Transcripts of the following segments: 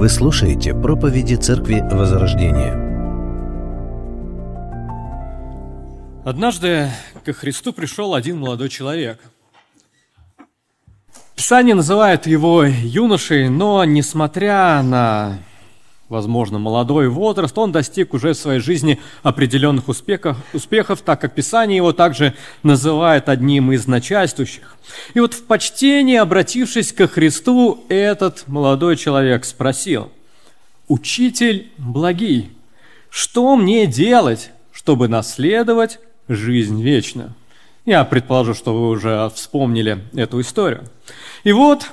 Вы слушаете проповеди Церкви Возрождения. Однажды ко Христу пришел один молодой человек. Писание называет его юношей, но несмотря на возможно, молодой возраст, он достиг уже в своей жизни определенных успехов, успехов, так как Писание его также называет одним из начальствующих. И вот в почтении, обратившись ко Христу, этот молодой человек спросил, «Учитель благий, что мне делать, чтобы наследовать жизнь вечную?» Я предположу, что вы уже вспомнили эту историю. И вот,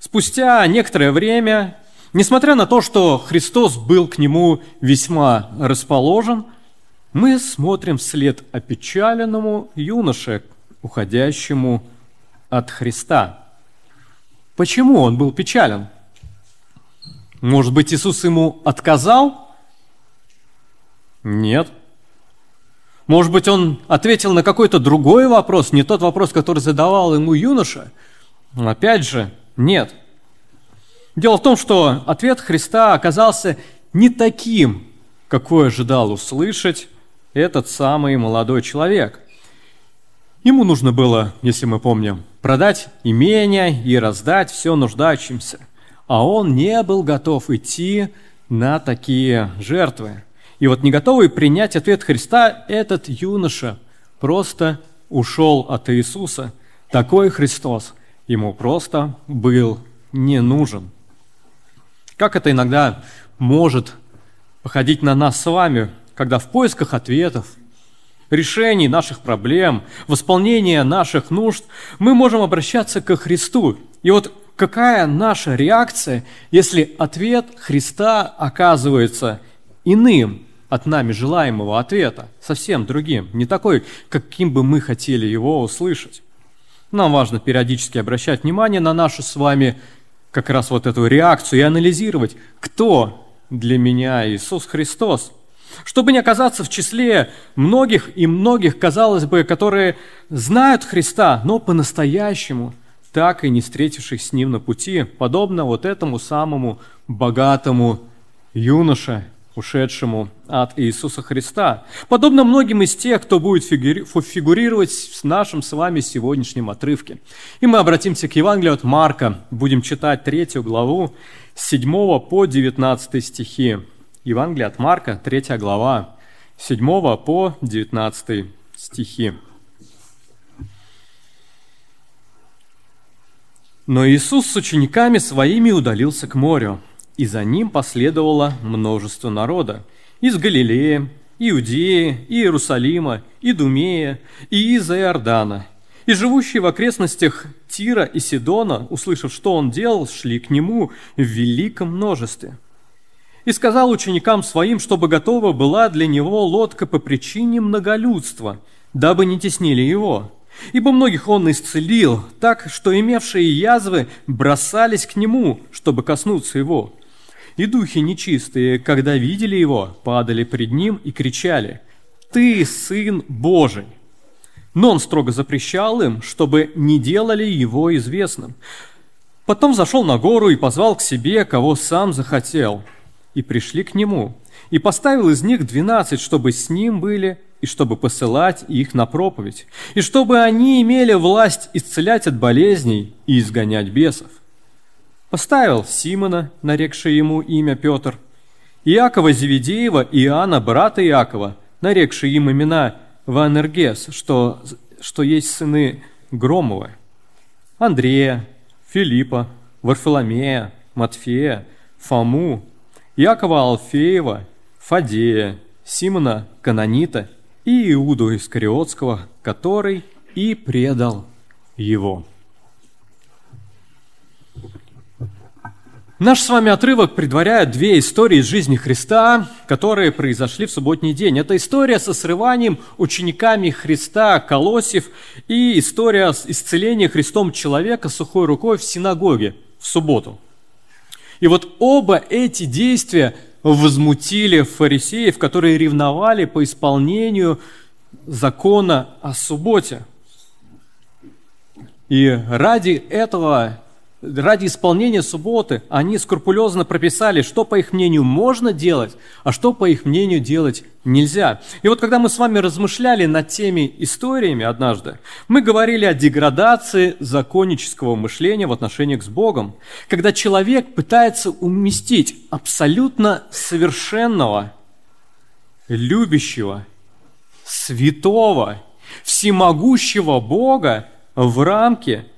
спустя некоторое время Несмотря на то, что Христос был к нему весьма расположен, мы смотрим вслед опечаленному юноше, уходящему от Христа. Почему он был печален? Может быть, Иисус ему отказал? Нет. Может быть, он ответил на какой-то другой вопрос, не тот вопрос, который задавал ему юноша? Опять же, нет. Дело в том, что ответ Христа оказался не таким, какой ожидал услышать этот самый молодой человек. Ему нужно было, если мы помним, продать имение и раздать все нуждающимся. А он не был готов идти на такие жертвы. И вот не готовый принять ответ Христа, этот юноша просто ушел от Иисуса. Такой Христос ему просто был не нужен. Как это иногда может походить на нас с вами, когда в поисках ответов, решений наших проблем, восполнения наших нужд мы можем обращаться ко Христу. И вот какая наша реакция, если ответ Христа оказывается иным от нами желаемого ответа, совсем другим, не такой, каким бы мы хотели его услышать. Нам важно периодически обращать внимание на нашу с вами как раз вот эту реакцию и анализировать, кто для меня Иисус Христос. Чтобы не оказаться в числе многих и многих, казалось бы, которые знают Христа, но по-настоящему, так и не встретившись с Ним на пути, подобно вот этому самому богатому юноше, ушедшему от Иисуса Христа. Подобно многим из тех, кто будет фигурировать в нашем с вами сегодняшнем отрывке. И мы обратимся к Евангелию от Марка, будем читать третью главу с 7 по 19 стихи. Евангелие от Марка, третья глава, с 7 по 19 стихи. Но Иисус с учениками своими удалился к морю, и за ним последовало множество народа из Галилеи, Иудеи, и Иерусалима, и Думея, и из-за Иордана. И живущие в окрестностях Тира и Сидона, услышав, что он делал, шли к нему в великом множестве. И сказал ученикам своим, чтобы готова была для него лодка по причине многолюдства, дабы не теснили его. Ибо многих он исцелил, так что имевшие язвы бросались к нему, чтобы коснуться его – и духи нечистые, когда видели его, падали пред ним и кричали, «Ты Сын Божий!» Но он строго запрещал им, чтобы не делали его известным. Потом зашел на гору и позвал к себе, кого сам захотел. И пришли к нему. И поставил из них двенадцать, чтобы с ним были, и чтобы посылать их на проповедь, и чтобы они имели власть исцелять от болезней и изгонять бесов поставил Симона, нарекший ему имя Петр, Иакова Зеведеева и Иоанна, брата Иакова, нарекший им имена Ванергес, что, что есть сыны Громовы, Андрея, Филиппа, Варфоломея, Матфея, Фому, Иакова Алфеева, Фадея, Симона Канонита и Иуду Искариотского, который и предал его. Наш с вами отрывок предваряет две истории из жизни Христа, которые произошли в субботний день. Это история со срыванием учениками Христа колосьев и история исцеления Христом человека сухой рукой в синагоге в субботу. И вот оба эти действия возмутили фарисеев, которые ревновали по исполнению закона о субботе. И ради этого ради исполнения субботы они скрупулезно прописали, что, по их мнению, можно делать, а что, по их мнению, делать нельзя. И вот когда мы с вами размышляли над теми историями однажды, мы говорили о деградации законнического мышления в отношениях с Богом, когда человек пытается уместить абсолютно совершенного, любящего, святого, всемогущего Бога в рамки –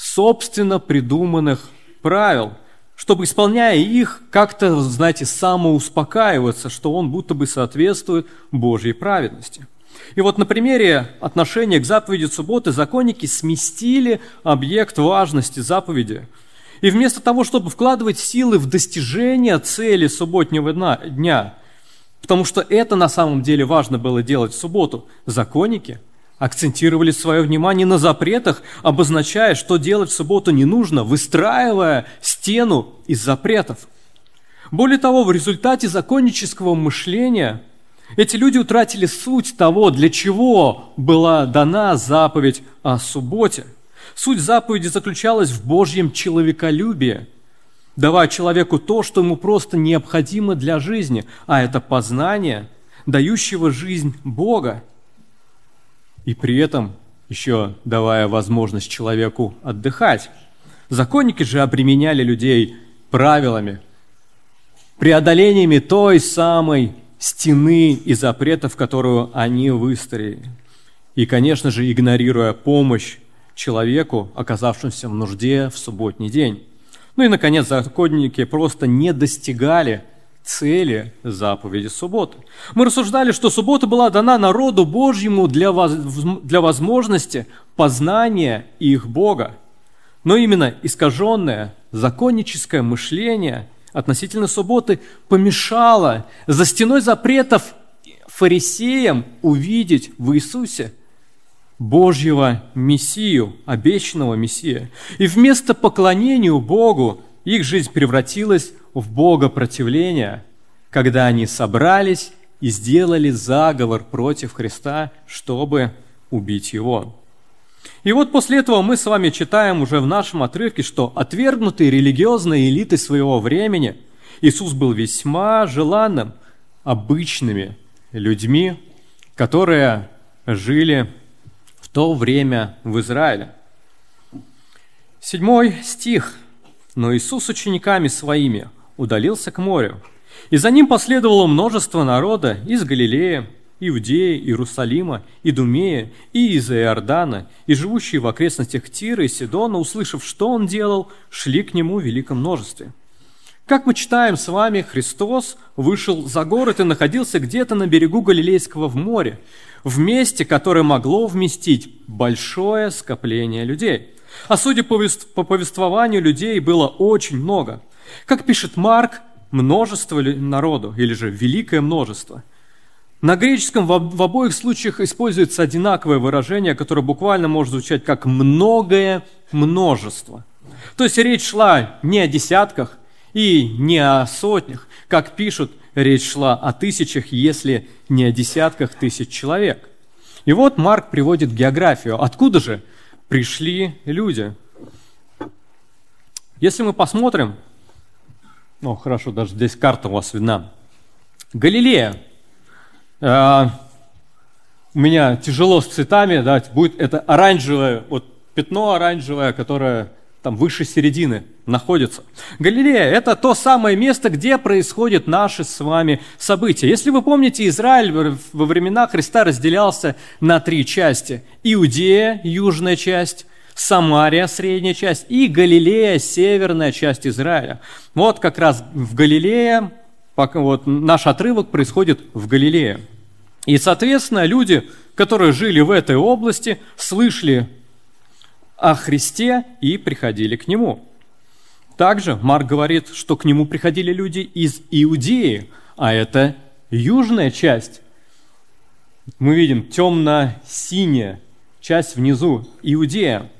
собственно придуманных правил, чтобы, исполняя их, как-то, знаете, самоуспокаиваться, что он будто бы соответствует Божьей праведности. И вот на примере отношения к заповеди субботы законники сместили объект важности заповеди. И вместо того, чтобы вкладывать силы в достижение цели субботнего дня, потому что это на самом деле важно было делать в субботу, законники – акцентировали свое внимание на запретах, обозначая, что делать в субботу не нужно, выстраивая стену из запретов. Более того, в результате законнического мышления эти люди утратили суть того, для чего была дана заповедь о субботе. Суть заповеди заключалась в Божьем человеколюбии, давая человеку то, что ему просто необходимо для жизни, а это познание, дающего жизнь Бога и при этом еще давая возможность человеку отдыхать. Законники же обременяли людей правилами, преодолениями той самой стены и запретов, которую они выстроили. И, конечно же, игнорируя помощь человеку, оказавшемуся в нужде в субботний день. Ну и, наконец, законники просто не достигали цели заповеди субботы. Мы рассуждали, что суббота была дана народу Божьему для, воз, для возможности познания их Бога. Но именно искаженное законническое мышление относительно субботы помешало за стеной запретов фарисеям увидеть в Иисусе Божьего Мессию, обещанного Мессия. И вместо поклонения Богу их жизнь превратилась в богопротивление, когда они собрались и сделали заговор против Христа, чтобы убить Его. И вот после этого мы с вами читаем уже в нашем отрывке, что отвергнутые религиозные элиты своего времени Иисус был весьма желанным, обычными людьми, которые жили в то время в Израиле. Седьмой стих. «Но Иисус с учениками своими – удалился к морю. И за ним последовало множество народа из Галилеи, Иудеи, Иерусалима, Идумея и из Иордана, и живущие в окрестностях Тира и Сидона, услышав, что он делал, шли к нему в великом множестве. Как мы читаем с вами, Христос вышел за город и находился где-то на берегу Галилейского в море, в месте, которое могло вместить большое скопление людей. А судя по повествованию, людей было очень много – как пишет Марк, множество народу, или же великое множество. На греческом в обоих случаях используется одинаковое выражение, которое буквально может звучать как «многое множество». То есть речь шла не о десятках и не о сотнях, как пишут, речь шла о тысячах, если не о десятках тысяч человек. И вот Марк приводит географию. Откуда же пришли люди? Если мы посмотрим о, хорошо, даже здесь карта у вас видна. Галилея. Э, у меня тяжело с цветами, да, будет это оранжевое, вот пятно оранжевое, которое там выше середины находится. Галилея – это то самое место, где происходят наши с вами события. Если вы помните, Израиль во времена Христа разделялся на три части. Иудея – южная часть, Самария, средняя часть, и Галилея, северная часть Израиля. Вот как раз в Галилее, вот наш отрывок происходит в Галилее. И, соответственно, люди, которые жили в этой области, слышали о Христе и приходили к Нему. Также Марк говорит, что к Нему приходили люди из Иудеи, а это южная часть. Мы видим темно-синяя часть внизу, Иудея.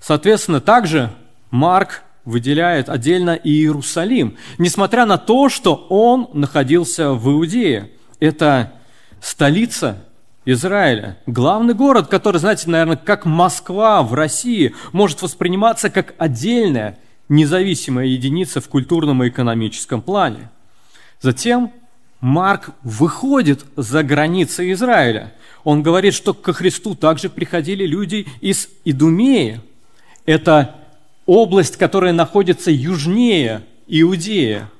Соответственно, также Марк выделяет отдельно Иерусалим, несмотря на то, что он находился в Иудее. Это столица Израиля. Главный город, который, знаете, наверное, как Москва в России, может восприниматься как отдельная, независимая единица в культурном и экономическом плане. Затем Марк выходит за границы Израиля. Он говорит, что ко Христу также приходили люди из Идумеи. Это область, которая находится южнее Иудея.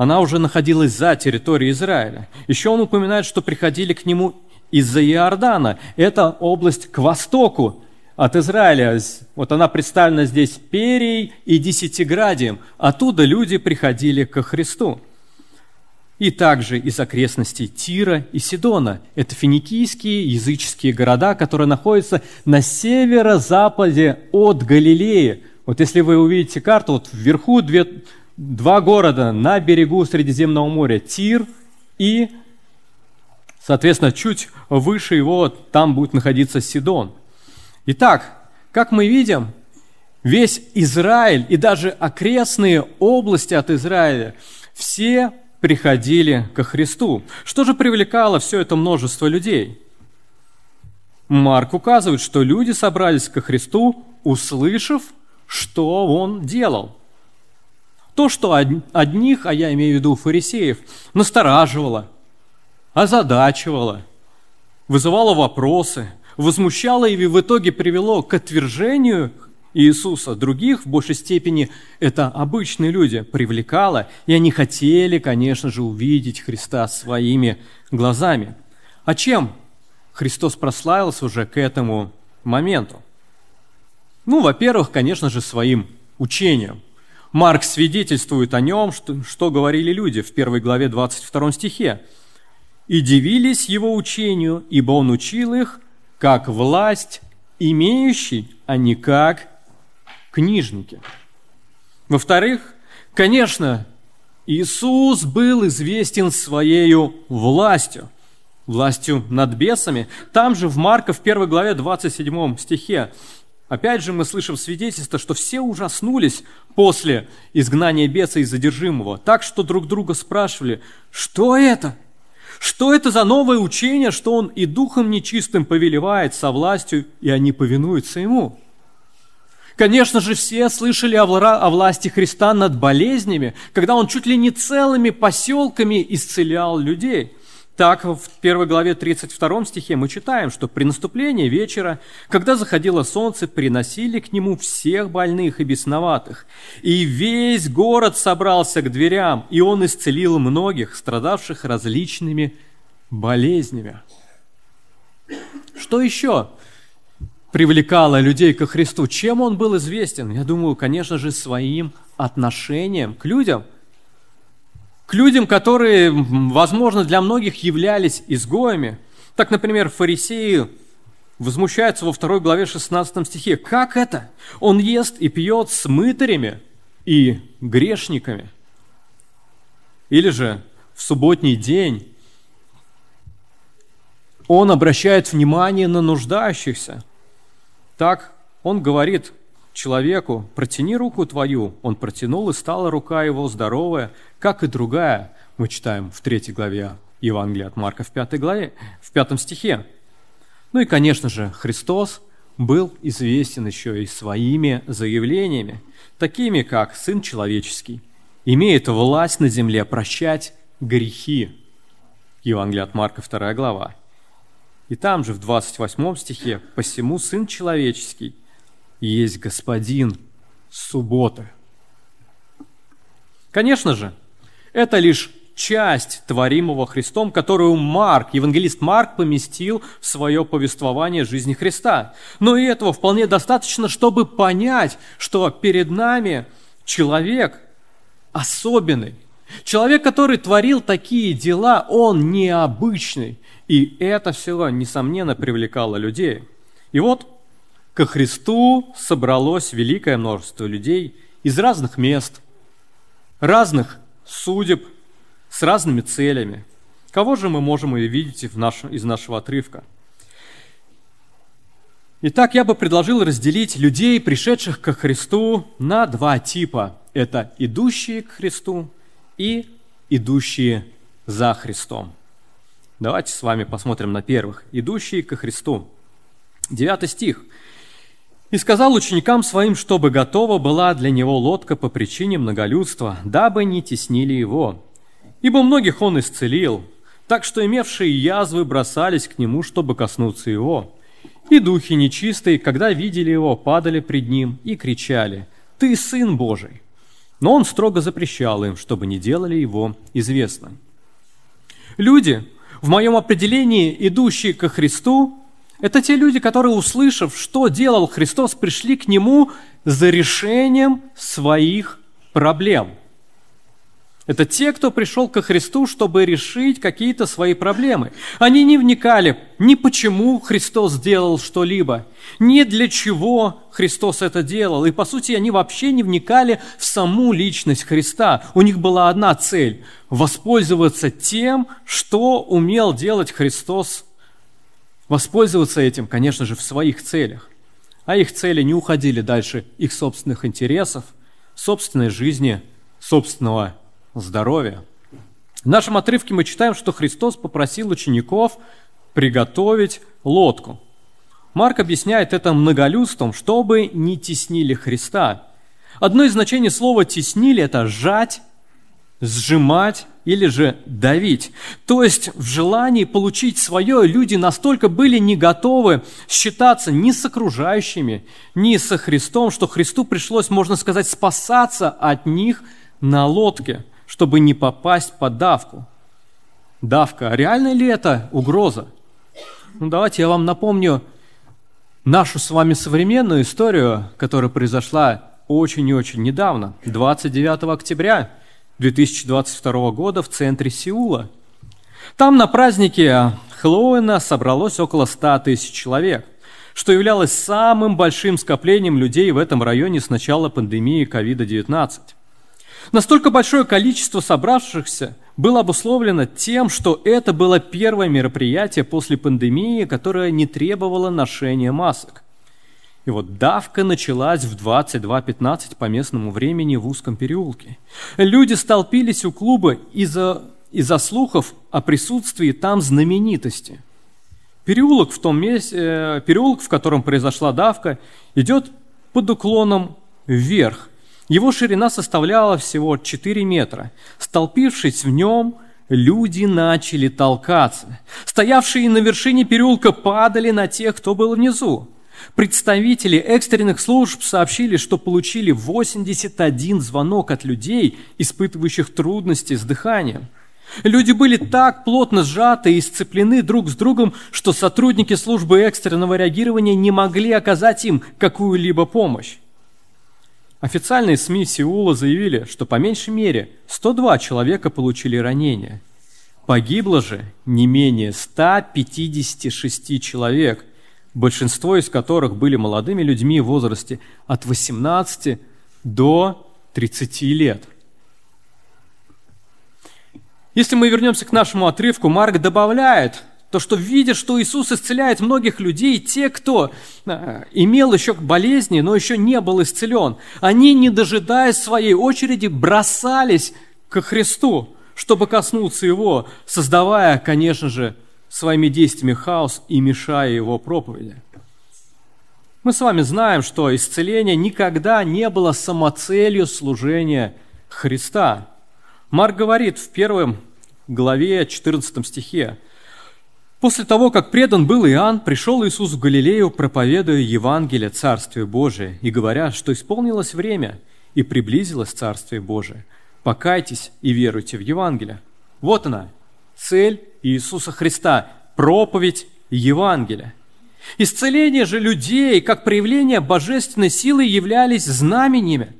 Она уже находилась за территорией Израиля. Еще он упоминает, что приходили к нему из-за Иордана. Это область к востоку от Израиля. Вот она представлена здесь Перией и Десятиградием. Оттуда люди приходили ко Христу. И также из окрестностей Тира и Сидона. Это финикийские языческие города, которые находятся на северо-западе от Галилеи. Вот если вы увидите карту, вот вверху две, два города на берегу Средиземного моря. Тир и, соответственно, чуть выше его там будет находиться Сидон. Итак, как мы видим, весь Израиль и даже окрестные области от Израиля, все приходили ко Христу. Что же привлекало все это множество людей? Марк указывает, что люди собрались ко Христу, услышав, что он делал. То, что одних, а я имею в виду фарисеев, настораживало, озадачивало, вызывало вопросы – возмущало и в итоге привело к отвержению Иисуса. Других в большей степени это обычные люди привлекало, и они хотели, конечно же, увидеть Христа своими глазами. А чем Христос прославился уже к этому моменту? Ну, во-первых, конечно же, своим учением. Марк свидетельствует о нем, что, что говорили люди в первой главе 22 стихе. «И дивились его учению, ибо он учил их как власть имеющий, а не как книжники. Во-вторых, конечно, Иисус был известен своей властью, властью над бесами. Там же в Марка в 1 главе 27 стихе Опять же мы слышим свидетельство, что все ужаснулись после изгнания беса и задержимого, так что друг друга спрашивали, что это? Что это за новое учение, что он и духом нечистым повелевает со властью, и они повинуются ему? Конечно же, все слышали о власти Христа над болезнями, когда он чуть ли не целыми поселками исцелял людей. Так, в первой главе 32 стихе мы читаем, что при наступлении вечера, когда заходило солнце, приносили к нему всех больных и бесноватых. И весь город собрался к дверям, и он исцелил многих, страдавших различными болезнями. Что еще привлекало людей ко Христу? Чем он был известен? Я думаю, конечно же, своим отношением к людям – к людям, которые, возможно, для многих являлись изгоями. Так, например, фарисеи возмущаются во второй главе 16 стихе. Как это? Он ест и пьет с мытарями и грешниками. Или же в субботний день он обращает внимание на нуждающихся. Так он говорит человеку, протяни руку твою. Он протянул, и стала рука его здоровая, как и другая. Мы читаем в третьей главе Евангелия от Марка в пятой главе, в пятом стихе. Ну и, конечно же, Христос был известен еще и своими заявлениями, такими как «Сын человеческий», имеет власть на земле прощать грехи. Евангелие от Марка, 2 глава. И там же в 28 стихе «Посему Сын человеческий есть Господин субботы. Конечно же, это лишь часть творимого Христом, которую Марк, евангелист Марк, поместил в свое повествование жизни Христа. Но и этого вполне достаточно, чтобы понять, что перед нами человек особенный. Человек, который творил такие дела, он необычный. И это все, несомненно, привлекало людей. И вот ко Христу собралось великое множество людей из разных мест, разных судеб, с разными целями. Кого же мы можем увидеть в нашем, из нашего отрывка? Итак, я бы предложил разделить людей, пришедших ко Христу, на два типа. Это идущие к Христу и идущие за Христом. Давайте с вами посмотрим на первых. «Идущие ко Христу». Девятый стих. «И сказал ученикам своим, чтобы готова была для него лодка по причине многолюдства, дабы не теснили его. Ибо многих он исцелил, так что имевшие язвы бросались к нему, чтобы коснуться его. И духи нечистые, когда видели его, падали пред ним и кричали, «Ты Сын Божий!» Но он строго запрещал им, чтобы не делали его известным. Люди, в моем определении, идущие ко Христу, это те люди, которые, услышав, что делал Христос, пришли к Нему за решением своих проблем. Это те, кто пришел ко Христу, чтобы решить какие-то свои проблемы. Они не вникали ни почему Христос сделал что-либо, ни для чего Христос это делал. И, по сути, они вообще не вникали в саму личность Христа. У них была одна цель – воспользоваться тем, что умел делать Христос. Воспользоваться этим, конечно же, в своих целях. А их цели не уходили дальше их собственных интересов, собственной жизни, собственного здоровья. В нашем отрывке мы читаем, что Христос попросил учеников приготовить лодку. Марк объясняет это многолюдством, чтобы не теснили Христа. Одно из значений слова «теснили» – это «сжать», «сжимать» или же «давить». То есть в желании получить свое люди настолько были не готовы считаться ни с окружающими, ни со Христом, что Христу пришлось, можно сказать, спасаться от них на лодке – чтобы не попасть под давку. Давка. А реально ли это угроза? Ну, давайте я вам напомню нашу с вами современную историю, которая произошла очень и очень недавно, 29 октября 2022 года в центре Сеула. Там на празднике Хэллоуина собралось около 100 тысяч человек, что являлось самым большим скоплением людей в этом районе с начала пандемии COVID-19. Настолько большое количество собравшихся было обусловлено тем, что это было первое мероприятие после пандемии, которое не требовало ношения масок. И вот давка началась в 22.15 по местному времени в узком переулке. Люди столпились у клуба из-за из слухов о присутствии там знаменитости. Переулок в том месте, э, переулок, в котором произошла давка, идет под уклоном вверх, его ширина составляла всего 4 метра. Столпившись в нем, люди начали толкаться. Стоявшие на вершине переулка падали на тех, кто был внизу. Представители экстренных служб сообщили, что получили 81 звонок от людей, испытывающих трудности с дыханием. Люди были так плотно сжаты и сцеплены друг с другом, что сотрудники службы экстренного реагирования не могли оказать им какую-либо помощь. Официальные СМИ Сеула заявили, что по меньшей мере 102 человека получили ранения. Погибло же не менее 156 человек, большинство из которых были молодыми людьми в возрасте от 18 до 30 лет. Если мы вернемся к нашему отрывку, Марк добавляет, то, что видя, что Иисус исцеляет многих людей, те, кто э, имел еще болезни, но еще не был исцелен, они, не дожидаясь своей очереди, бросались к Христу, чтобы коснуться Его, создавая, конечно же, своими действиями хаос и мешая Его проповеди. Мы с вами знаем, что исцеление никогда не было самоцелью служения Христа. Марк говорит в первом главе 14 стихе, После того, как предан был Иоанн, пришел Иисус в Галилею, проповедуя Евангелие Царствия Божие и говоря, что исполнилось время и приблизилось Царствие Божие. Покайтесь и веруйте в Евангелие. Вот она, цель Иисуса Христа – проповедь Евангелия. Исцеление же людей, как проявление божественной силы, являлись знаменями,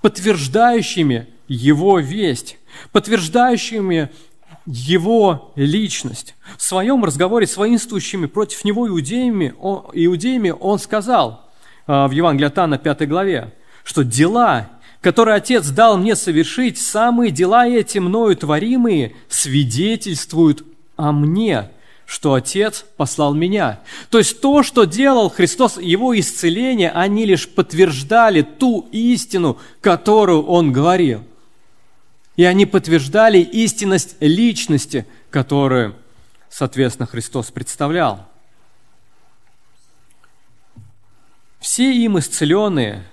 подтверждающими Его весть, подтверждающими его личность. В своем разговоре с воинствующими против него иудеями, иудеями он сказал а, в Евангелии от Анна 5 главе, что дела, которые Отец дал мне совершить, самые дела эти мною творимые, свидетельствуют о мне, что Отец послал меня. То есть то, что делал Христос, Его исцеление, они лишь подтверждали ту истину, которую Он говорил – и они подтверждали истинность личности, которую соответственно, Христос представлял. Все им исцеленные,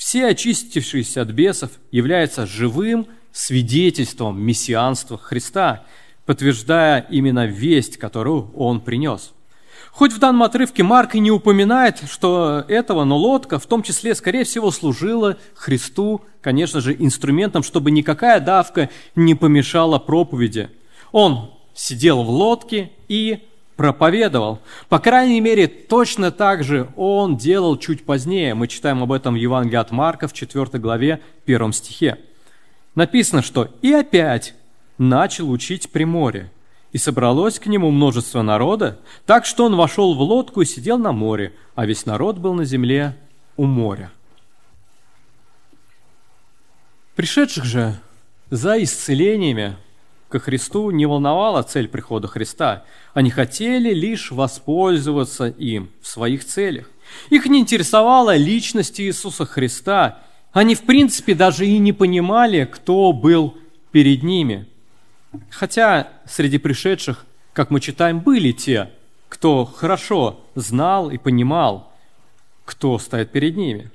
все очистившиеся от бесов являются живым свидетельством мессианства Христа, подтверждая именно весть, которую Он принес. Хоть в данном отрывке Марк и не упоминает, что этого, но лодка в том числе, скорее всего, служила Христу, конечно же, инструментом, чтобы никакая давка не помешала проповеди. Он сидел в лодке и проповедовал. По крайней мере, точно так же он делал чуть позднее. Мы читаем об этом в Евангелии от Марка в 4 главе, 1 стихе. Написано, что «И опять начал учить при море, и собралось к нему множество народа, так что он вошел в лодку и сидел на море, а весь народ был на земле у моря». Пришедших же за исцелениями ко Христу не волновала цель прихода Христа. Они хотели лишь воспользоваться им в своих целях. Их не интересовала личность Иисуса Христа. Они, в принципе, даже и не понимали, кто был перед ними. Хотя среди пришедших, как мы читаем, были те, кто хорошо знал и понимал, кто стоит перед ними.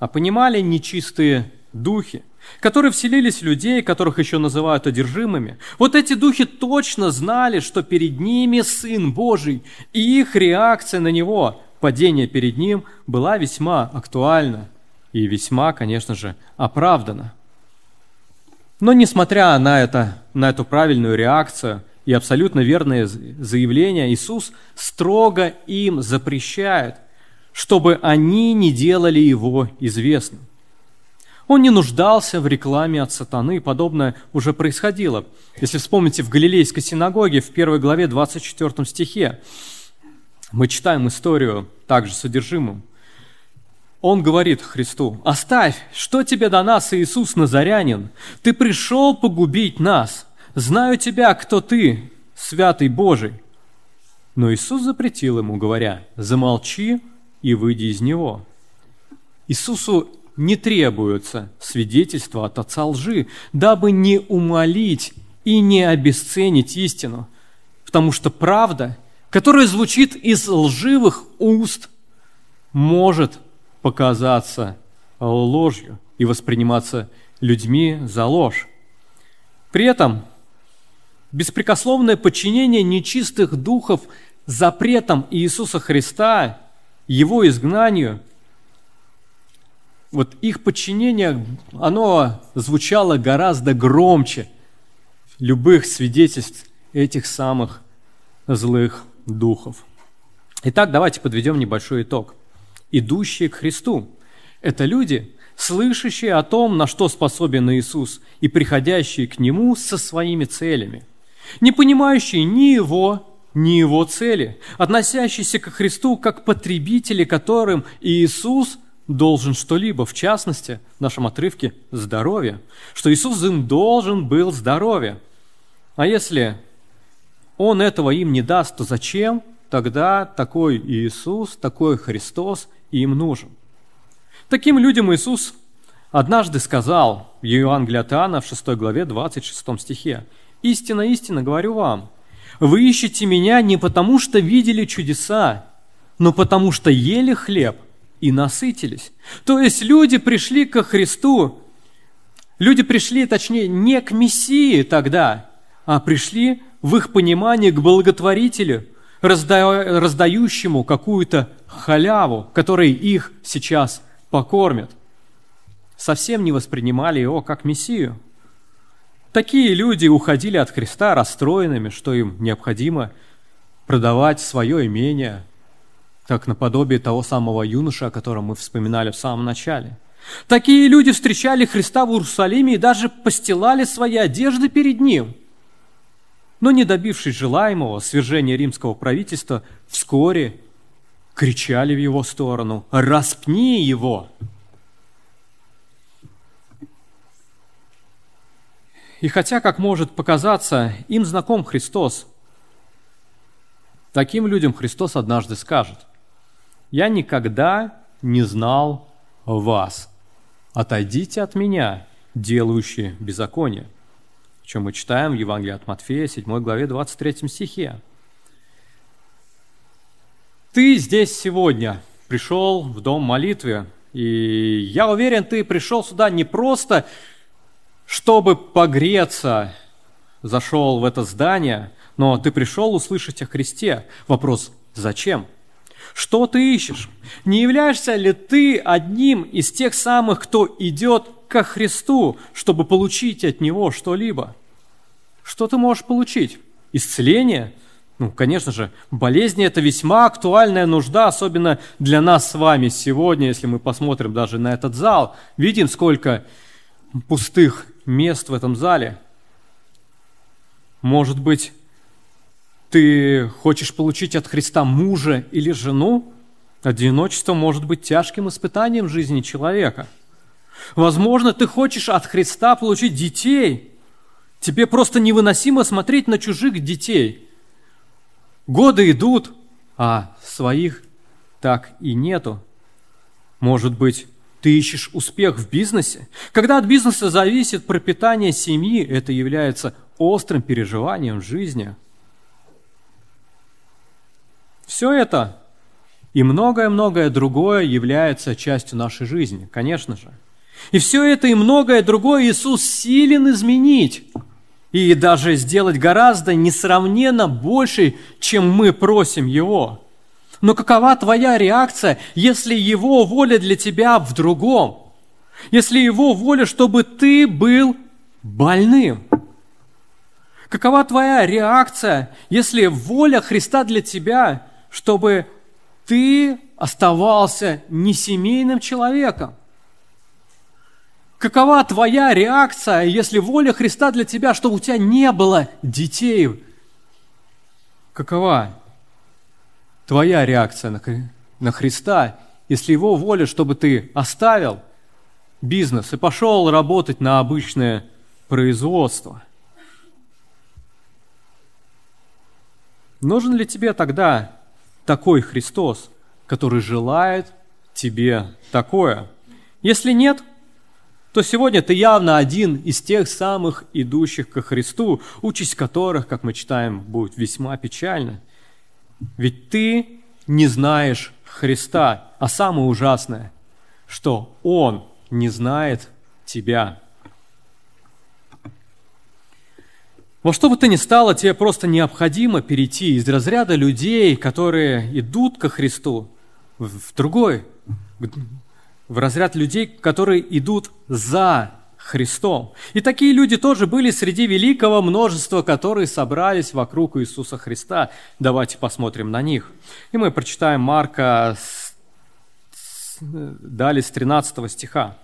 А понимали нечистые духи – которые вселились в людей, которых еще называют одержимыми. Вот эти духи точно знали, что перед ними Сын Божий, и их реакция на Него, падение перед Ним, была весьма актуальна и весьма, конечно же, оправдана. Но несмотря на, это, на эту правильную реакцию и абсолютно верное заявление, Иисус строго им запрещает, чтобы они не делали Его известным. Он не нуждался в рекламе от сатаны, подобное уже происходило. Если вспомните в Галилейской синагоге в 1 главе 24 стихе, мы читаем историю также содержимым. Он говорит Христу, «Оставь, что тебе до нас, Иисус Назарянин? Ты пришел погубить нас. Знаю тебя, кто ты, святый Божий». Но Иисус запретил ему, говоря, «Замолчи и выйди из него». Иисусу не требуется свидетельство от отца лжи, дабы не умолить и не обесценить истину. Потому что правда, которая звучит из лживых уст, может показаться ложью и восприниматься людьми за ложь. При этом беспрекословное подчинение нечистых духов запретам Иисуса Христа, Его изгнанию – вот их подчинение, оно звучало гораздо громче любых свидетельств этих самых злых духов. Итак, давайте подведем небольшой итог. Идущие к Христу – это люди, слышащие о том, на что способен Иисус, и приходящие к Нему со своими целями, не понимающие ни Его, ни Его цели, относящиеся к Христу как потребители, которым Иисус должен что-либо, в частности, в нашем отрывке здоровье, что Иисус им должен был здоровье. А если Он этого им не даст, то зачем тогда такой Иисус, такой Христос им нужен? Таким людям Иисус однажды сказал в Евангелии от Иоанна в 6 главе 26 стихе, «Истинно, истинно говорю вам, вы ищете меня не потому, что видели чудеса, но потому, что ели хлеб – и насытились. То есть люди пришли ко Христу, люди пришли, точнее, не к Мессии тогда, а пришли в их понимании к благотворителю, разда... раздающему какую-то халяву, который их сейчас покормит. Совсем не воспринимали его как Мессию. Такие люди уходили от Христа расстроенными, что им необходимо продавать свое имение, как наподобие того самого юноша, о котором мы вспоминали в самом начале. Такие люди встречали Христа в Иерусалиме и даже постилали свои одежды перед Ним. Но не добившись желаемого свержения римского правительства, вскоре кричали в его сторону «Распни его!». И хотя, как может показаться, им знаком Христос, таким людям Христос однажды скажет – я никогда не знал вас. Отойдите от меня, делающие беззаконие. Чем мы читаем в Евангелии от Матфея, 7 главе, 23 стихе. Ты здесь сегодня пришел в дом молитвы, и я уверен, ты пришел сюда не просто, чтобы погреться, зашел в это здание, но ты пришел услышать о Христе. Вопрос, зачем? Что ты ищешь? Не являешься ли ты одним из тех самых, кто идет ко Христу, чтобы получить от Него что-либо? Что ты можешь получить? Исцеление? Ну, конечно же, болезни – это весьма актуальная нужда, особенно для нас с вами сегодня, если мы посмотрим даже на этот зал. Видим, сколько пустых мест в этом зале. Может быть, ты хочешь получить от Христа мужа или жену? Одиночество может быть тяжким испытанием жизни человека. Возможно, ты хочешь от Христа получить детей. Тебе просто невыносимо смотреть на чужих детей. Годы идут, а своих так и нету. Может быть, ты ищешь успех в бизнесе? Когда от бизнеса зависит пропитание семьи, это является острым переживанием в жизни – все это и многое-многое другое является частью нашей жизни, конечно же. И все это и многое другое Иисус силен изменить и даже сделать гораздо несравненно больше, чем мы просим Его. Но какова твоя реакция, если Его воля для тебя в другом? Если Его воля, чтобы ты был больным? Какова твоя реакция, если воля Христа для тебя чтобы ты оставался несемейным человеком. Какова твоя реакция, если воля Христа для тебя, чтобы у тебя не было детей? Какова твоя реакция на, на Христа, если Его воля, чтобы ты оставил бизнес и пошел работать на обычное производство? Нужен ли тебе тогда такой Христос, который желает тебе такое? Если нет, то сегодня ты явно один из тех самых идущих ко Христу, участь которых, как мы читаем, будет весьма печально. Ведь ты не знаешь Христа, а самое ужасное, что Он не знает тебя. Во что бы то ни стало, тебе просто необходимо перейти из разряда людей, которые идут ко Христу, в другой, в разряд людей, которые идут за Христом. И такие люди тоже были среди великого множества, которые собрались вокруг Иисуса Христа. Давайте посмотрим на них. И мы прочитаем Марка далее с 13 стиха.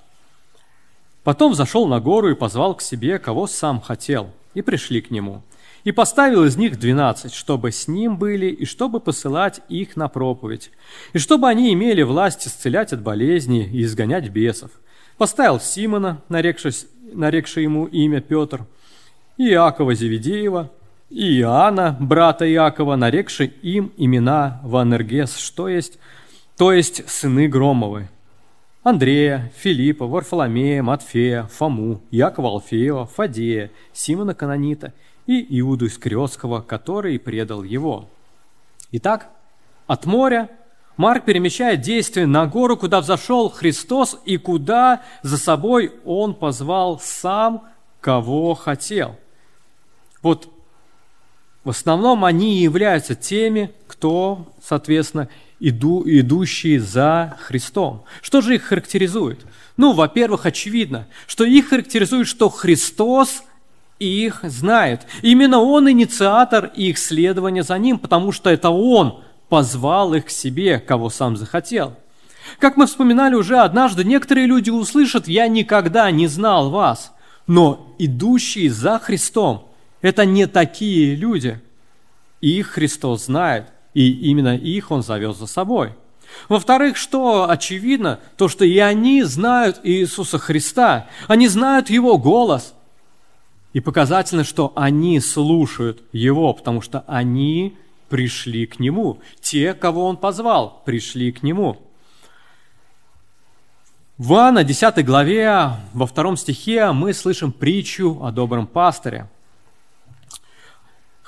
«Потом зашел на гору и позвал к себе, кого сам хотел, и пришли к нему. И поставил из них двенадцать, чтобы с ним были, и чтобы посылать их на проповедь, и чтобы они имели власть исцелять от болезней и изгонять бесов. Поставил Симона, нарекший, нарекший ему имя Петр, и Иакова Зеведеева, и Иоанна, брата Иакова, нарекший им имена Ванергес, что есть, то есть сыны Громовы, Андрея, Филиппа, Варфоломея, Матфея, Фому, Якова Алфеева, Фадея, Симона Канонита и Иуду Искрётского, который предал его. Итак, от моря Марк перемещает действие на гору, куда взошел Христос и куда за собой Он позвал сам, кого хотел. Вот в основном они являются теми, кто, соответственно, иду, идущие за Христом. Что же их характеризует? Ну, во-первых, очевидно, что их характеризует, что Христос их знает. Именно Он инициатор их следования за Ним, потому что это Он позвал их к себе, кого сам захотел. Как мы вспоминали уже однажды, некоторые люди услышат «Я никогда не знал вас», но идущие за Христом – это не такие люди. Их Христос знает – и именно их он завез за собой. Во-вторых, что очевидно, то, что и они знают Иисуса Христа, они знают Его голос. И показательно, что они слушают Его, потому что они пришли к Нему. Те, кого Он позвал, пришли к Нему. В Иоанна 10 главе, во втором стихе мы слышим притчу о добром пастыре –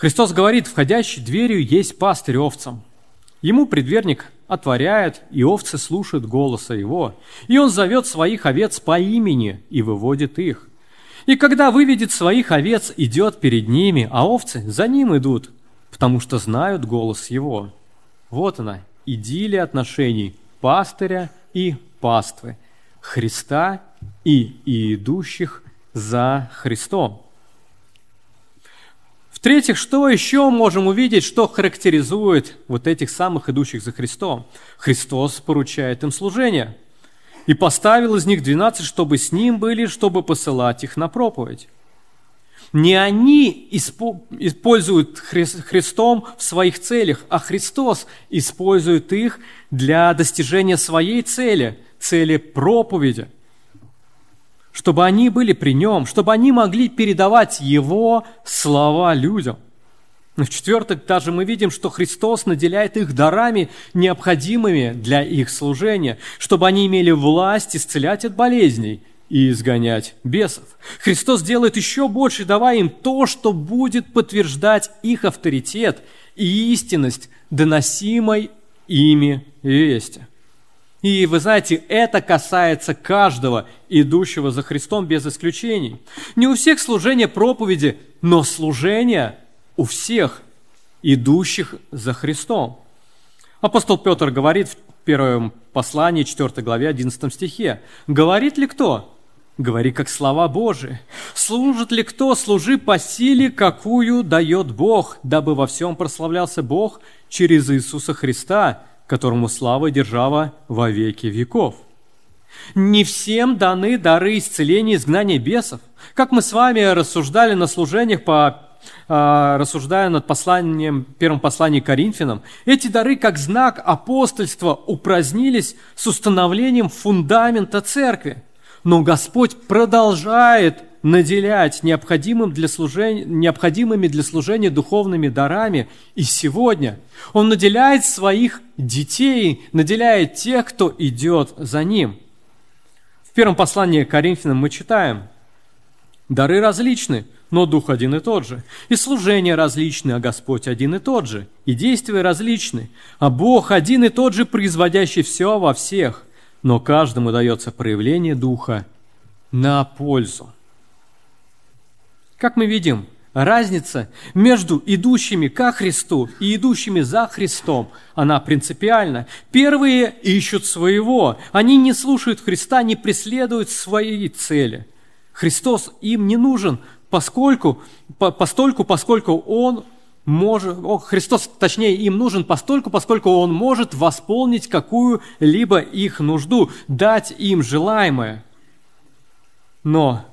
Христос говорит, входящий дверью есть пастырь овцам. Ему предверник отворяет, и овцы слушают голоса его. И он зовет своих овец по имени и выводит их. И когда выведет своих овец, идет перед ними, а овцы за ним идут, потому что знают голос его. Вот она, идиллия отношений пастыря и паствы, Христа и, и идущих за Христом. В-третьих, что еще можем увидеть, что характеризует вот этих самых идущих за Христом? Христос поручает им служение. И поставил из них двенадцать, чтобы с ним были, чтобы посылать их на проповедь. Не они используют Христом в своих целях, а Христос использует их для достижения своей цели, цели проповеди – чтобы они были при нем, чтобы они могли передавать его слова людям. В-четвертых, даже мы видим, что Христос наделяет их дарами, необходимыми для их служения, чтобы они имели власть исцелять от болезней и изгонять бесов. Христос делает еще больше, давая им то, что будет подтверждать их авторитет и истинность доносимой ими вести. И вы знаете, это касается каждого идущего за Христом без исключений. Не у всех служение проповеди, но служение у всех идущих за Христом. Апостол Петр говорит в первом послании, 4 главе, 11 стихе, «Говорит ли кто? Говори, как слова Божии. Служит ли кто? Служи по силе, какую дает Бог, дабы во всем прославлялся Бог через Иисуса Христа, которому слава держава во веки веков. Не всем даны дары исцеления и изгнания бесов. Как мы с вами рассуждали на служениях по а, рассуждая над посланием, первым посланием Коринфянам, эти дары как знак апостольства упразднились с установлением фундамента церкви. Но Господь продолжает наделять необходимым для служения, необходимыми для служения духовными дарами и сегодня. Он наделяет своих детей, наделяет тех, кто идет за ним. В первом послании к Коринфянам мы читаем, «Дары различны, но Дух один и тот же, и служения различны, а Господь один и тот же, и действия различны, а Бог один и тот же, производящий все во всех, но каждому дается проявление Духа на пользу». Как мы видим, разница между идущими ко Христу и идущими за Христом, она принципиальна. Первые ищут своего, они не слушают Христа, не преследуют свои цели. Христос им не нужен, поскольку, по, постольку, поскольку Он может, о, Христос, точнее, им нужен постольку, поскольку Он может восполнить какую-либо их нужду, дать им желаемое. Но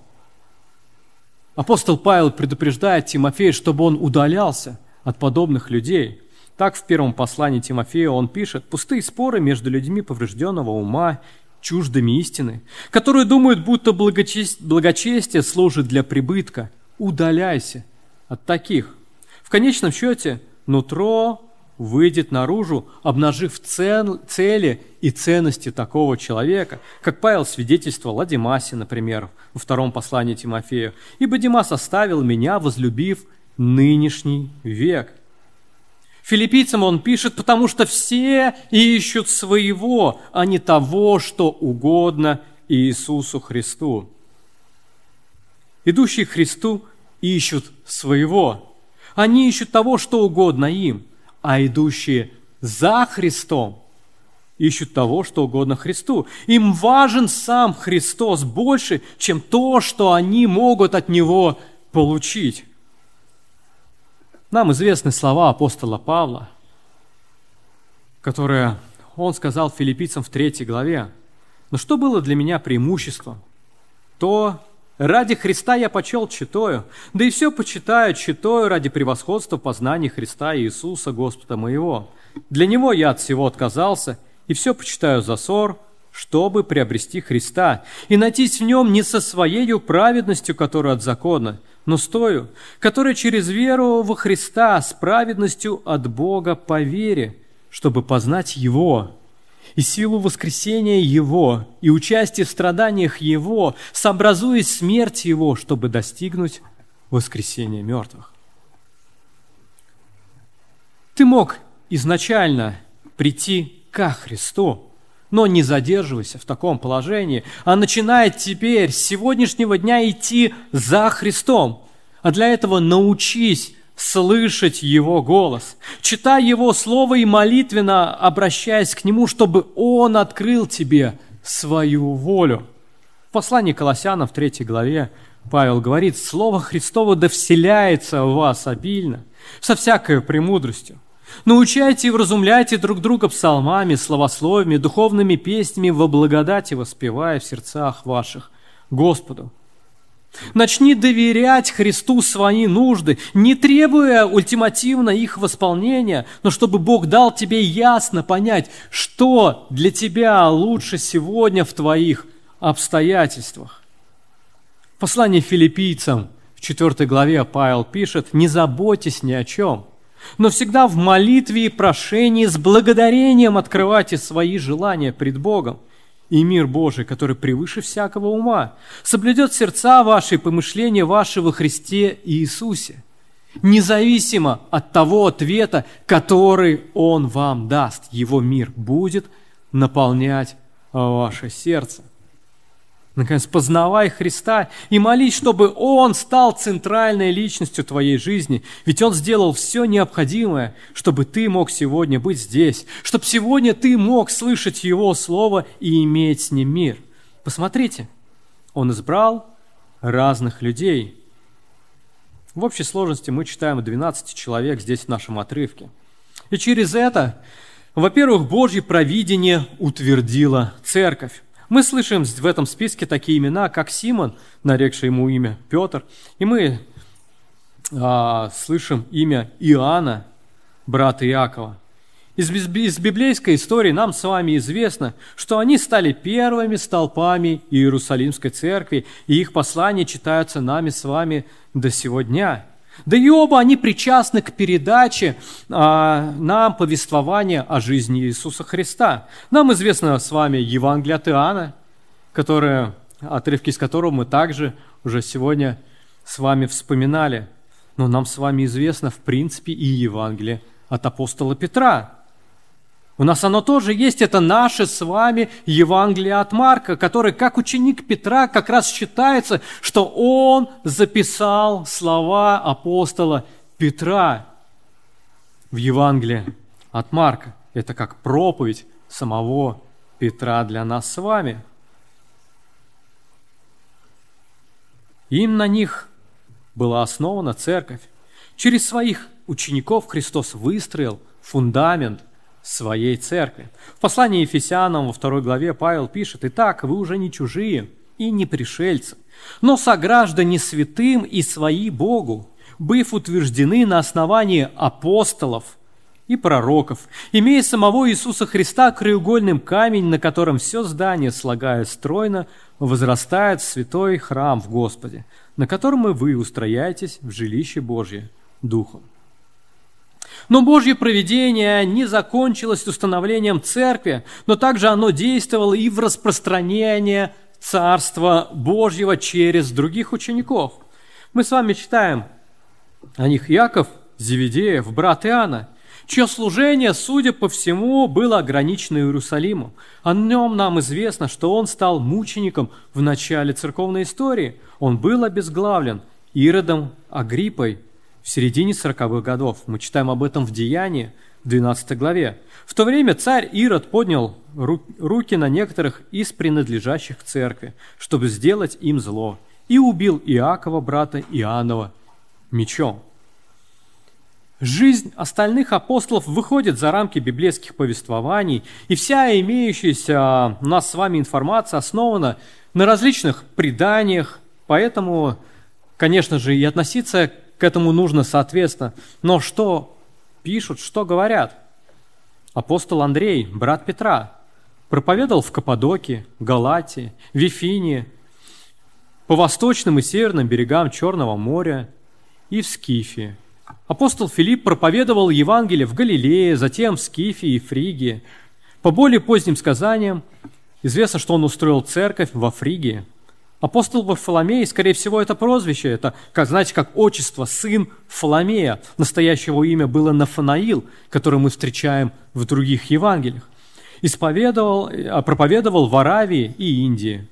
Апостол Павел предупреждает Тимофея, чтобы он удалялся от подобных людей. Так в первом послании Тимофея он пишет «Пустые споры между людьми поврежденного ума, чуждыми истины, которые думают, будто благочестие, служит для прибытка. Удаляйся от таких». В конечном счете, нутро выйдет наружу, обнажив цен, цели и ценности такого человека, как Павел свидетельствовал о Димасе, например, во втором послании Тимофею. «Ибо Димас оставил меня, возлюбив нынешний век». Филиппийцам он пишет, потому что все ищут своего, а не того, что угодно Иисусу Христу. Идущие к Христу ищут своего. Они ищут того, что угодно им – а идущие за Христом ищут того, что угодно Христу. Им важен сам Христос больше, чем то, что они могут от Него получить. Нам известны слова апостола Павла, которые он сказал филиппийцам в третьей главе. Но что было для меня преимуществом? То, Ради Христа я почел читаю, да и все почитаю читаю ради превосходства познания Христа Иисуса, Господа моего. Для Него я от всего отказался, и все почитаю за ссор, чтобы приобрести Христа, и найтись в Нем не со своей праведностью, которая от закона, но с тою, которая через веру во Христа с праведностью от Бога по вере, чтобы познать Его, и силу воскресения Его, и участие в страданиях Его, сообразуясь смерть Его, чтобы достигнуть воскресения мертвых. Ты мог изначально прийти ко Христу. Но не задерживайся в таком положении, а начинай теперь, с сегодняшнего дня идти за Христом. А для этого научись слышать Его голос. Читай Его Слово и молитвенно обращаясь к Нему, чтобы Он открыл тебе свою волю. В послании Колоссянам в 3 главе Павел говорит, «Слово Христово да вселяется в вас обильно, со всякой премудростью. Научайте и вразумляйте друг друга псалмами, словословиями, духовными песнями во благодати воспевая в сердцах ваших Господу. Начни доверять Христу свои нужды, не требуя ультимативно их восполнения, но чтобы Бог дал тебе ясно понять, что для тебя лучше сегодня в твоих обстоятельствах. В послании филиппийцам в 4 главе Павел пишет, «Не заботьтесь ни о чем, но всегда в молитве и прошении с благодарением открывайте свои желания пред Богом, и мир Божий, который превыше всякого ума, соблюдет сердца ваши и помышления ваши во Христе Иисусе, независимо от того ответа, который Он вам даст. Его мир будет наполнять ваше сердце. Наконец, познавай Христа и молись, чтобы Он стал центральной личностью твоей жизни, ведь Он сделал все необходимое, чтобы ты мог сегодня быть здесь, чтобы сегодня ты мог слышать Его Слово и иметь с Ним мир. Посмотрите, Он избрал разных людей. В общей сложности мы читаем 12 человек здесь в нашем отрывке. И через это, во-первых, Божье провидение утвердило церковь. Мы слышим в этом списке такие имена, как Симон, нарекший ему имя Петр, и мы а, слышим имя Иоанна, брата Иакова. Из, из библейской истории нам с вами известно, что они стали первыми столпами Иерусалимской церкви, и их послания читаются нами с вами до сего дня – да и оба они причастны к передаче а, нам повествования о жизни Иисуса Христа. Нам известно с вами Евангелие от Иоанна, которое, отрывки из которого мы также уже сегодня с вами вспоминали. Но нам с вами известно, в принципе, и Евангелие от апостола Петра – у нас оно тоже есть, это наше с вами Евангелие от Марка, который, как ученик Петра, как раз считается, что он записал слова апостола Петра в Евангелие от Марка. Это как проповедь самого Петра для нас с вами. Им на них была основана церковь. Через своих учеников Христос выстроил фундамент своей церкви. В послании Ефесянам во второй главе Павел пишет, «Итак, вы уже не чужие и не пришельцы, но сограждане святым и свои Богу, быв утверждены на основании апостолов и пророков, имея самого Иисуса Христа краеугольным камень, на котором все здание, слагаясь стройно, возрастает святой храм в Господе, на котором и вы устрояетесь в жилище Божье Духом. Но Божье провидение не закончилось установлением церкви, но также оно действовало и в распространение Царства Божьего через других учеников. Мы с вами читаем о них Яков, Зеведеев, брат Иоанна, чье служение, судя по всему, было ограничено Иерусалимом. О нем нам известно, что он стал мучеником в начале церковной истории. Он был обезглавлен Иродом Агриппой, в середине 40-х годов. Мы читаем об этом в Деянии, в 12 главе. В то время царь Ирод поднял руки на некоторых из принадлежащих к церкви, чтобы сделать им зло, и убил Иакова, брата Иоаннова, мечом. Жизнь остальных апостолов выходит за рамки библейских повествований, и вся имеющаяся у нас с вами информация основана на различных преданиях, поэтому, конечно же, и относиться к этому нужно соответственно. Но что пишут, что говорят? Апостол Андрей, брат Петра, проповедовал в Каппадоке, Галатии, Вифинии, по восточным и северным берегам Черного моря и в Скифе. Апостол Филипп проповедовал Евангелие в Галилее, затем в Скифе и Фригии. По более поздним сказаниям известно, что он устроил церковь во Фригии. Апостол Варфоломей, скорее всего, это прозвище, это, как, знаете, как отчество, сын Фоломея. Настоящего имя было Нафанаил, который мы встречаем в других Евангелиях. Исповедовал, э, проповедовал в Аравии и Индии.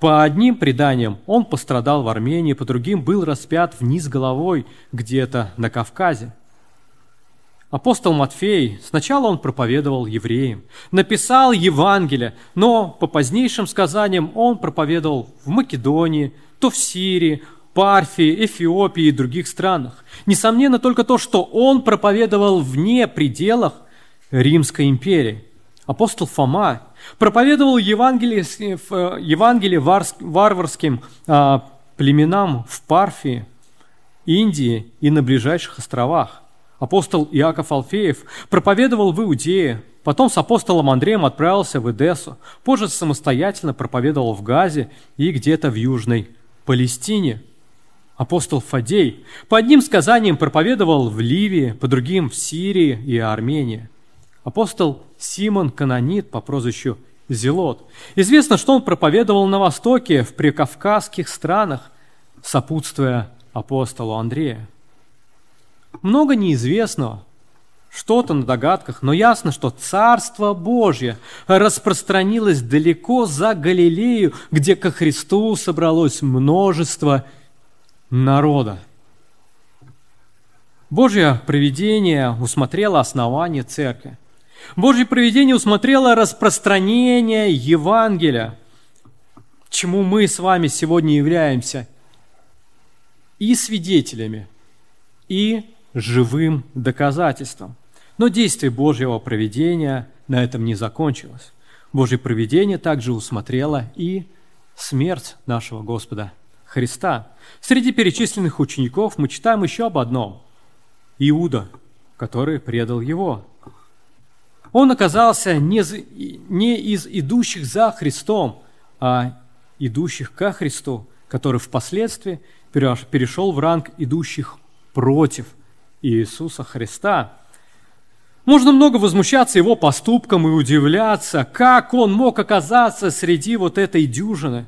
По одним преданиям он пострадал в Армении, по другим был распят вниз головой где-то на Кавказе. Апостол Матфей, сначала он проповедовал евреям, написал Евангелие, но по позднейшим сказаниям он проповедовал в Македонии, то в Сирии, Парфии, Эфиопии и других странах. Несомненно только то, что он проповедовал вне пределах Римской империи. Апостол Фома проповедовал Евангелие, Евангелие варварским а, племенам в Парфии, Индии и на ближайших островах. Апостол Иаков Алфеев проповедовал в Иудее, потом с апостолом Андреем отправился в Эдессу, позже самостоятельно проповедовал в Газе и где-то в Южной Палестине. Апостол Фадей по одним сказаниям проповедовал в Ливии, по другим в Сирии и Армении. Апостол Симон Канонит по прозвищу Зелот. Известно, что он проповедовал на Востоке, в прикавказских странах, сопутствуя апостолу Андрея. Много неизвестного, что-то на догадках, но ясно, что Царство Божье распространилось далеко за Галилею, где ко Христу собралось множество народа. Божье провидение усмотрело основание церкви. Божье провидение усмотрело распространение Евангелия, чему мы с вами сегодня являемся и свидетелями, и живым доказательством. Но действие Божьего проведения на этом не закончилось. Божье проведение также усмотрело и смерть нашего Господа Христа. Среди перечисленных учеников мы читаем еще об одном – Иуда, который предал его. Он оказался не из идущих за Христом, а идущих ко Христу, который впоследствии перешел в ранг идущих против Иисуса Христа. Можно много возмущаться его поступкам и удивляться, как он мог оказаться среди вот этой дюжины.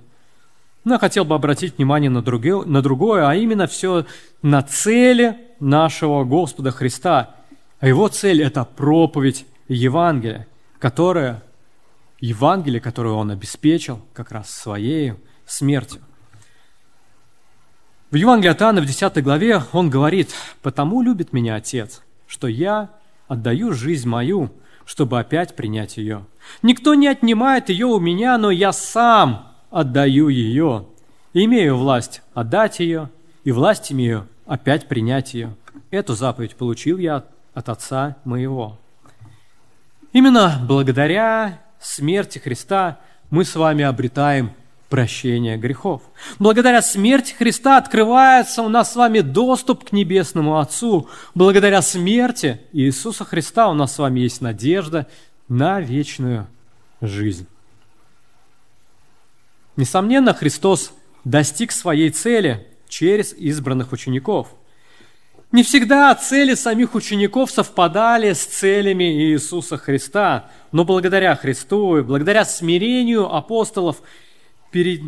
Но я хотел бы обратить внимание на другое, на другое, а именно все на цели нашего Господа Христа. А его цель – это проповедь Евангелия, которая, Евангелие, которое он обеспечил как раз своей смертью. В Евангелии от Иоанна в 10 главе он говорит, «Потому любит меня Отец, что я отдаю жизнь мою, чтобы опять принять ее. Никто не отнимает ее у меня, но я сам отдаю ее. имею власть отдать ее, и власть имею опять принять ее. Эту заповедь получил я от Отца моего». Именно благодаря смерти Христа мы с вами обретаем прощения грехов. Благодаря смерти Христа открывается у нас с вами доступ к Небесному Отцу. Благодаря смерти Иисуса Христа у нас с вами есть надежда на вечную жизнь. Несомненно, Христос достиг своей цели через избранных учеников. Не всегда цели самих учеников совпадали с целями Иисуса Христа, но благодаря Христу и благодаря смирению апостолов – перед,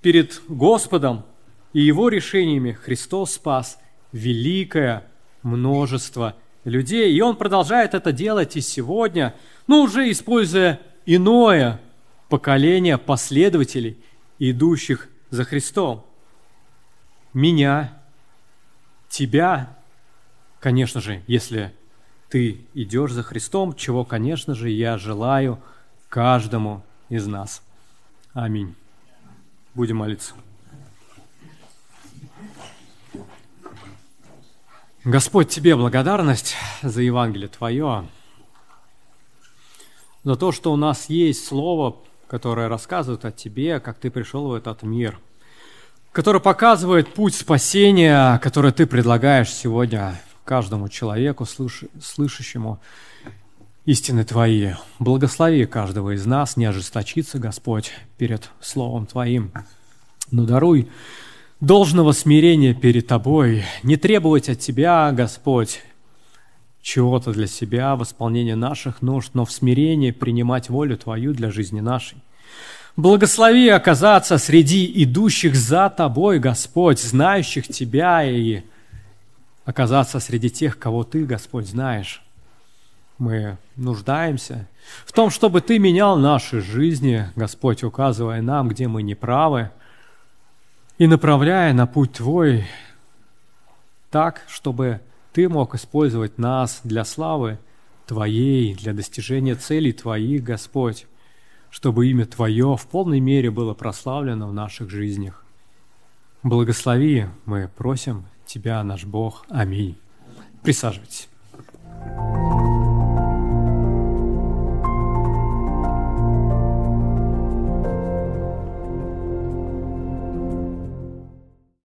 перед Господом и Его решениями Христос спас великое множество людей. И Он продолжает это делать и сегодня, но уже используя иное поколение последователей, идущих за Христом. Меня, тебя, конечно же, если ты идешь за Христом, чего, конечно же, я желаю каждому из нас. Аминь. Будем молиться. Господь, Тебе благодарность за Евангелие Твое, за то, что у нас есть Слово, которое рассказывает о Тебе, как Ты пришел в этот мир, которое показывает путь спасения, который Ты предлагаешь сегодня каждому человеку, слышащему истины Твои. Благослови каждого из нас, не ожесточиться, Господь, перед Словом Твоим. Но даруй должного смирения перед Тобой, не требовать от Тебя, Господь, чего-то для себя, восполнения наших нужд, но в смирении принимать волю Твою для жизни нашей. Благослови оказаться среди идущих за Тобой, Господь, знающих Тебя, и оказаться среди тех, кого Ты, Господь, знаешь. Мы нуждаемся в том, чтобы Ты менял наши жизни, Господь, указывая нам, где мы неправы, и направляя на путь Твой так, чтобы Ты мог использовать нас для славы Твоей, для достижения целей Твоих, Господь чтобы имя Твое в полной мере было прославлено в наших жизнях. Благослови, мы просим Тебя, наш Бог. Аминь. Присаживайтесь.